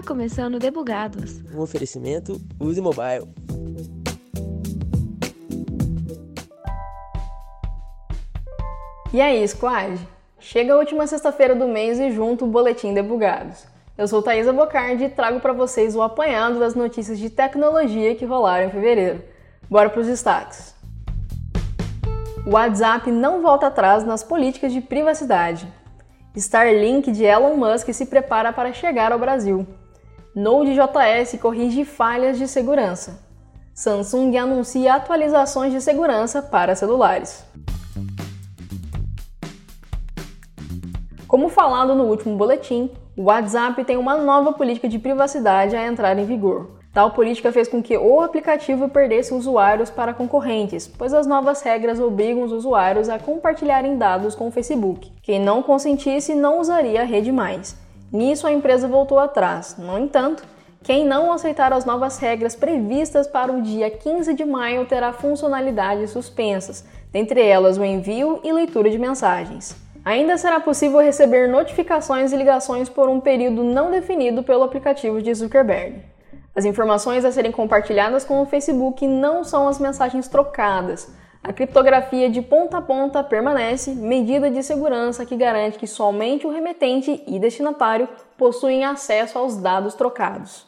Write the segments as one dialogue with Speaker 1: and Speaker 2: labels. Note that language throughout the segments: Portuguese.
Speaker 1: Está começando Debugados.
Speaker 2: Um oferecimento Use Mobile.
Speaker 3: E aí, squad? Chega a última sexta-feira do mês e junto o Boletim Debugados. Eu sou Thaisa Bocardi e trago para vocês o apanhado das notícias de tecnologia que rolaram em fevereiro. Bora para os destaques. O WhatsApp não volta atrás nas políticas de privacidade. Starlink de Elon Musk se prepara para chegar ao Brasil. Node.js corrige falhas de segurança. Samsung anuncia atualizações de segurança para celulares. Como falado no último boletim, o WhatsApp tem uma nova política de privacidade a entrar em vigor. Tal política fez com que o aplicativo perdesse usuários para concorrentes, pois as novas regras obrigam os usuários a compartilharem dados com o Facebook. Quem não consentisse não usaria a rede mais. Nisso a empresa voltou atrás. No entanto, quem não aceitar as novas regras previstas para o dia 15 de maio terá funcionalidades suspensas, dentre elas o envio e leitura de mensagens. Ainda será possível receber notificações e ligações por um período não definido pelo aplicativo de Zuckerberg. As informações a serem compartilhadas com o Facebook não são as mensagens trocadas. A criptografia de ponta a ponta permanece, medida de segurança que garante que somente o remetente e destinatário possuem acesso aos dados trocados.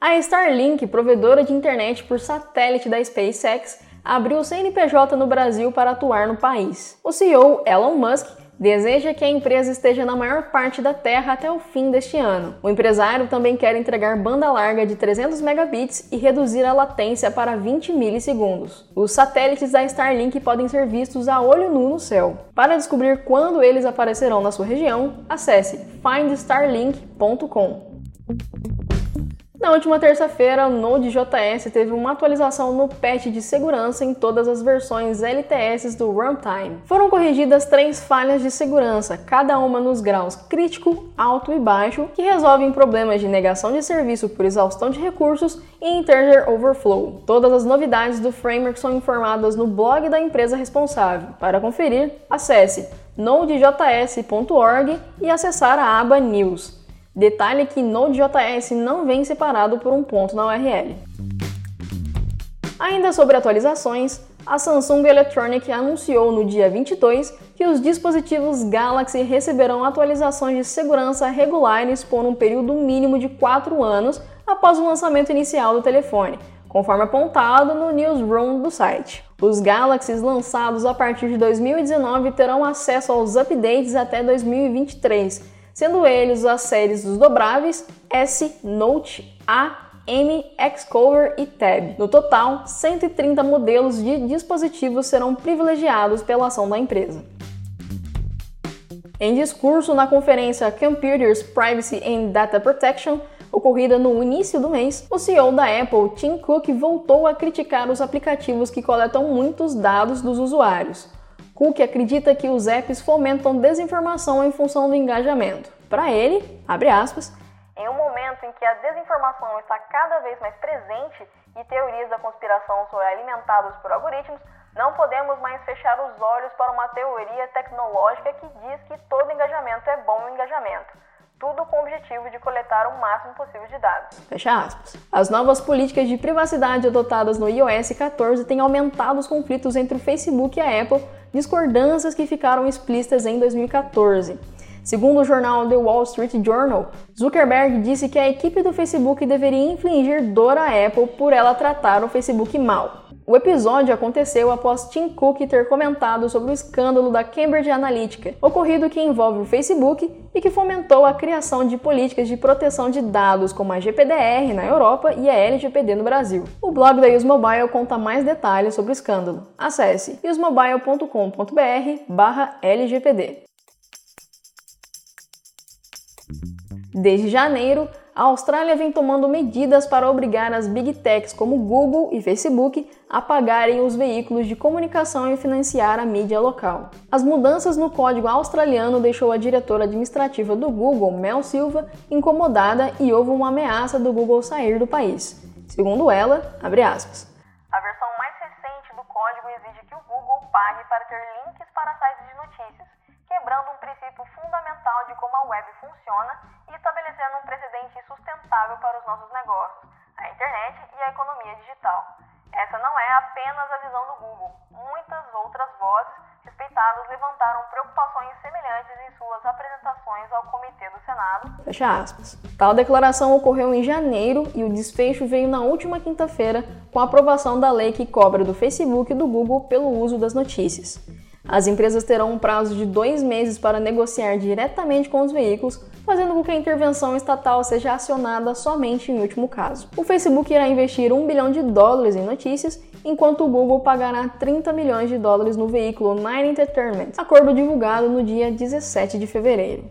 Speaker 3: A Starlink, provedora de internet por satélite da SpaceX, abriu CNPJ no Brasil para atuar no país. O CEO Elon Musk deseja que a empresa esteja na maior parte da Terra até o fim deste ano. O empresário também quer entregar banda larga de 300 megabits e reduzir a latência para 20 milissegundos. Os satélites da Starlink podem ser vistos a olho nu no céu. Para descobrir quando eles aparecerão na sua região, acesse findstarlink.com. Na última terça-feira, o Node.js teve uma atualização no patch de segurança em todas as versões LTS do runtime. Foram corrigidas três falhas de segurança, cada uma nos graus crítico, alto e baixo, que resolvem problemas de negação de serviço por exaustão de recursos e integer overflow. Todas as novidades do framework são informadas no blog da empresa responsável. Para conferir, acesse nodejs.org e acessar a aba News. Detalhe que Node.js não vem separado por um ponto na URL. Ainda sobre atualizações, a Samsung Electronics anunciou no dia 22 que os dispositivos Galaxy receberão atualizações de segurança regulares por um período mínimo de 4 anos após o lançamento inicial do telefone, conforme apontado no newsroom do site. Os Galaxies lançados a partir de 2019 terão acesso aos updates até 2023 sendo eles as séries dos dobráveis S, Note, A, M, Xcover e Tab. No total, 130 modelos de dispositivos serão privilegiados pela ação da empresa. Em discurso na conferência Computers, Privacy and Data Protection, ocorrida no início do mês, o CEO da Apple, Tim Cook, voltou a criticar os aplicativos que coletam muitos dados dos usuários. Cook acredita que os apps fomentam desinformação em função do engajamento. Para ele, abre aspas,
Speaker 4: em um momento em que a desinformação está cada vez mais presente e teorias da conspiração são alimentadas por algoritmos, não podemos mais fechar os olhos para uma teoria tecnológica que diz que todo engajamento é bom engajamento tudo com o objetivo de coletar o máximo possível de dados.
Speaker 3: Fecha aspas. As novas políticas de privacidade adotadas no iOS 14 têm aumentado os conflitos entre o Facebook e a Apple, discordâncias que ficaram explícitas em 2014. Segundo o jornal The Wall Street Journal, Zuckerberg disse que a equipe do Facebook deveria infligir dor à Apple por ela tratar o Facebook mal. O episódio aconteceu após Tim Cook ter comentado sobre o escândalo da Cambridge Analytica, ocorrido que envolve o Facebook e que fomentou a criação de políticas de proteção de dados como a GPDR na Europa e a LGPD no Brasil. O blog da Usmobile conta mais detalhes sobre o escândalo. Acesse usmobile.com.br/lgpd. Desde janeiro, a Austrália vem tomando medidas para obrigar as big techs como Google e Facebook a pagarem os veículos de comunicação e financiar a mídia local. As mudanças no código australiano deixou a diretora administrativa do Google, Mel Silva, incomodada e houve uma ameaça do Google sair do país. Segundo ela, abre aspas.
Speaker 4: A versão mais recente do código exige que o Google pague para ter links para sites de notícias, quebrando um princípio fundamental de como a web funciona e estabelecendo um precedente sustentável para os nossos negócios, a internet e a economia digital. Essa não é apenas a visão do Google. Muitas outras vozes respeitadas levantaram preocupações semelhantes em suas apresentações ao Comitê do Senado.
Speaker 3: Fecha aspas. Tal declaração ocorreu em janeiro e o desfecho veio na última quinta-feira com a aprovação da lei que cobra do Facebook e do Google pelo uso das notícias. As empresas terão um prazo de dois meses para negociar diretamente com os veículos, fazendo com que a intervenção estatal seja acionada somente em último caso. O Facebook irá investir um bilhão de dólares em notícias, enquanto o Google pagará 30 milhões de dólares no veículo Nine Entertainment, acordo divulgado no dia 17 de fevereiro.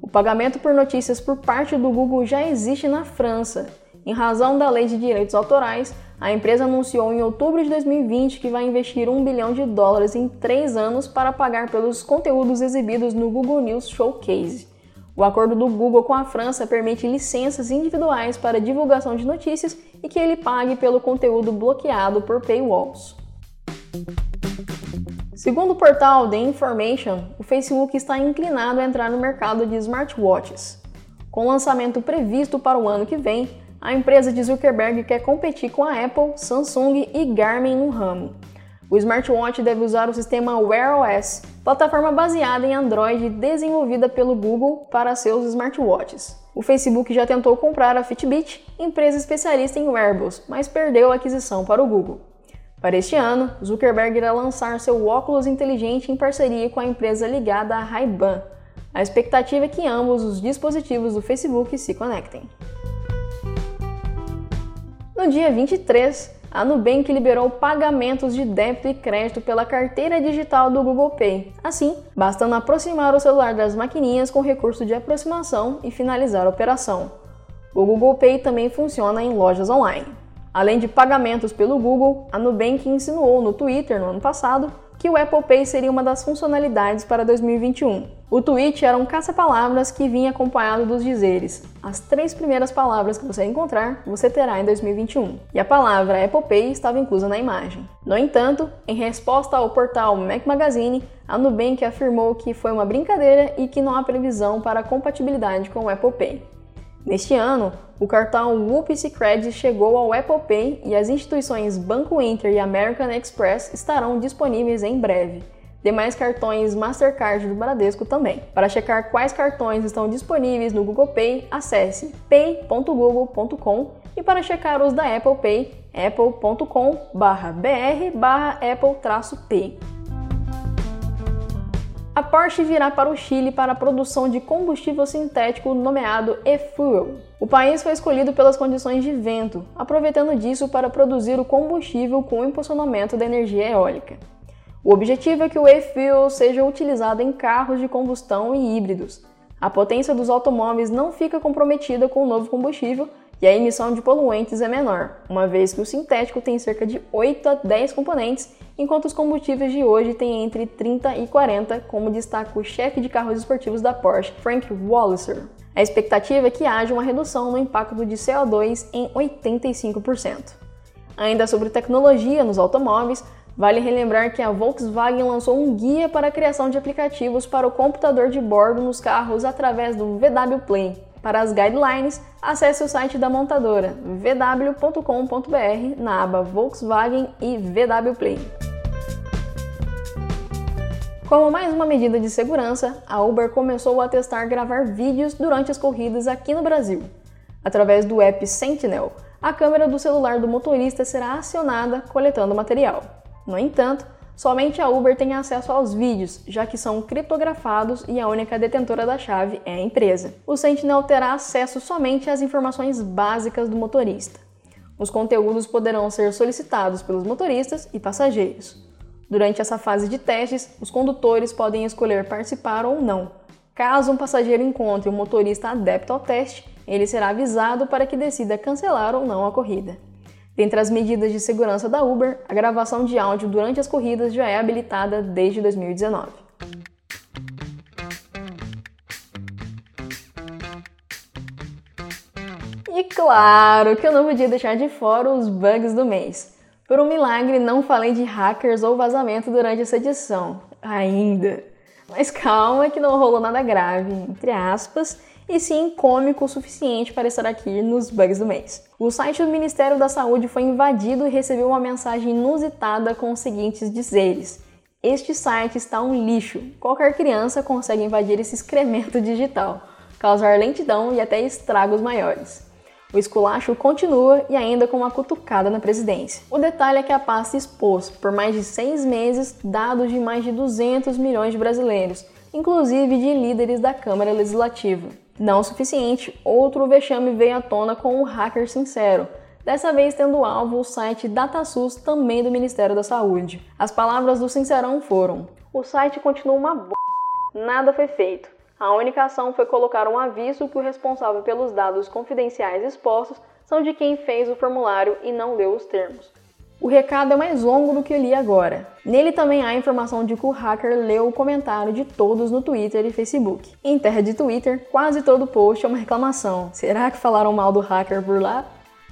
Speaker 3: O pagamento por notícias por parte do Google já existe na França. Em razão da lei de direitos autorais, a empresa anunciou em outubro de 2020 que vai investir um bilhão de dólares em três anos para pagar pelos conteúdos exibidos no Google News Showcase. O acordo do Google com a França permite licenças individuais para divulgação de notícias e que ele pague pelo conteúdo bloqueado por paywalls. Segundo o portal The Information, o Facebook está inclinado a entrar no mercado de smartwatches. Com o lançamento previsto para o ano que vem, a empresa de Zuckerberg quer competir com a Apple, Samsung e Garmin no ramo. O smartwatch deve usar o sistema Wear OS, plataforma baseada em Android desenvolvida pelo Google para seus smartwatches. O Facebook já tentou comprar a Fitbit, empresa especialista em wearables, mas perdeu a aquisição para o Google. Para este ano, Zuckerberg irá lançar seu óculos inteligente em parceria com a empresa ligada à Ray-Ban. A expectativa é que ambos os dispositivos do Facebook se conectem. No dia 23, a Nubank liberou pagamentos de débito e crédito pela carteira digital do Google Pay. Assim, bastando aproximar o celular das maquininhas com recurso de aproximação e finalizar a operação. O Google Pay também funciona em lojas online. Além de pagamentos pelo Google, a Nubank insinuou no Twitter no ano passado que o Apple Pay seria uma das funcionalidades para 2021. O tweet era um caça-palavras que vinha acompanhado dos dizeres: as três primeiras palavras que você encontrar, você terá em 2021. E a palavra Apple Pay estava inclusa na imagem. No entanto, em resposta ao portal Mac Magazine, a Nubank afirmou que foi uma brincadeira e que não há previsão para compatibilidade com o Apple Pay. Neste ano, o cartão Whoopsie Credit chegou ao Apple Pay e as instituições Banco Inter e American Express estarão disponíveis em breve. Demais cartões Mastercard do Bradesco também. Para checar quais cartões estão disponíveis no Google Pay, acesse pay.google.com e para checar os da Apple Pay, apple.com/br/apple-p. A Porsche virá para o Chile para a produção de combustível sintético nomeado e-fuel. O país foi escolhido pelas condições de vento, aproveitando disso para produzir o combustível com o impulsionamento da energia eólica. O objetivo é que o e-fuel seja utilizado em carros de combustão e híbridos. A potência dos automóveis não fica comprometida com o novo combustível e a emissão de poluentes é menor, uma vez que o sintético tem cerca de 8 a 10 componentes, enquanto os combustíveis de hoje têm entre 30 e 40, como destaca o chefe de carros esportivos da Porsche, Frank Walliser. A expectativa é que haja uma redução no impacto de CO2 em 85%. Ainda sobre tecnologia nos automóveis, Vale relembrar que a Volkswagen lançou um guia para a criação de aplicativos para o computador de bordo nos carros através do VW Play. Para as guidelines, acesse o site da montadora vw.com.br na aba Volkswagen e VW Play. Como mais uma medida de segurança, a Uber começou a testar gravar vídeos durante as corridas aqui no Brasil. Através do app Sentinel, a câmera do celular do motorista será acionada coletando material. No entanto, Somente a Uber tem acesso aos vídeos, já que são criptografados e a única detentora da chave é a empresa. O Sentinel terá acesso somente às informações básicas do motorista. Os conteúdos poderão ser solicitados pelos motoristas e passageiros. Durante essa fase de testes, os condutores podem escolher participar ou não. Caso um passageiro encontre um motorista adepto ao teste, ele será avisado para que decida cancelar ou não a corrida. Dentre as medidas de segurança da Uber, a gravação de áudio durante as corridas já é habilitada desde 2019. E claro que eu não podia deixar de fora os bugs do mês. Por um milagre, não falei de hackers ou vazamento durante essa edição. Ainda. Mas calma que não rolou nada grave, entre aspas, e sim cômico o suficiente para estar aqui nos bugs do mês. O site do Ministério da Saúde foi invadido e recebeu uma mensagem inusitada com os seguintes dizeres: Este site está um lixo. Qualquer criança consegue invadir esse excremento digital, causar lentidão e até estragos maiores. O esculacho continua e ainda com uma cutucada na presidência. O detalhe é que a pasta expôs, por mais de seis meses, dados de mais de 200 milhões de brasileiros, inclusive de líderes da Câmara Legislativa. Não o suficiente, outro vexame veio à tona com o hacker sincero, dessa vez tendo alvo o site DataSUS, também do Ministério da Saúde. As palavras do Sincerão foram: O site continua uma b... Nada foi feito. A única ação foi colocar um aviso que o responsável pelos dados confidenciais expostos são de quem fez o formulário e não leu os termos. O recado é mais longo do que eu li agora. Nele também há a informação de que o hacker leu o comentário de todos no Twitter e Facebook. Em terra de Twitter, quase todo post é uma reclamação. Será que falaram mal do hacker por lá?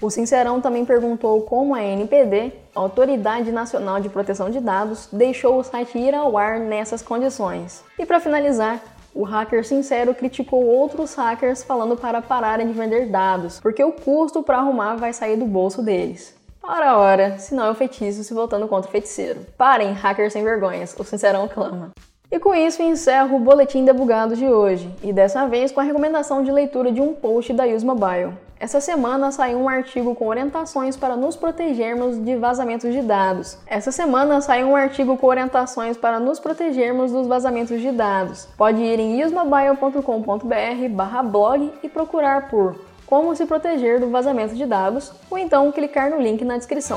Speaker 3: O Sincerão também perguntou como a NPD, Autoridade Nacional de Proteção de Dados, deixou o site ir ao ar nessas condições. E para finalizar, o hacker sincero criticou outros hackers falando para pararem de vender dados, porque o custo para arrumar vai sair do bolso deles. Ora, ora, se não é o feitiço se voltando contra o feiticeiro. Parem, hackers sem vergonhas, o sincerão clama. E com isso encerro o Boletim Debugado de hoje, e dessa vez com a recomendação de leitura de um post da Use Mobile. Essa semana saiu um artigo com orientações para nos protegermos de vazamentos de dados. Essa semana saiu um artigo com orientações para nos protegermos dos vazamentos de dados. Pode ir em usmobile.com.br/blog e procurar por Como se proteger do vazamento de dados ou então clicar no link na descrição.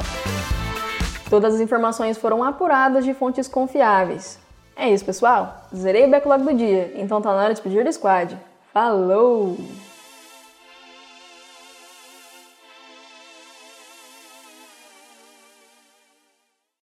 Speaker 3: Todas as informações foram apuradas de fontes confiáveis. É isso, pessoal. Zerei o backlog do dia, então tá na hora de despedir do squad. Falou!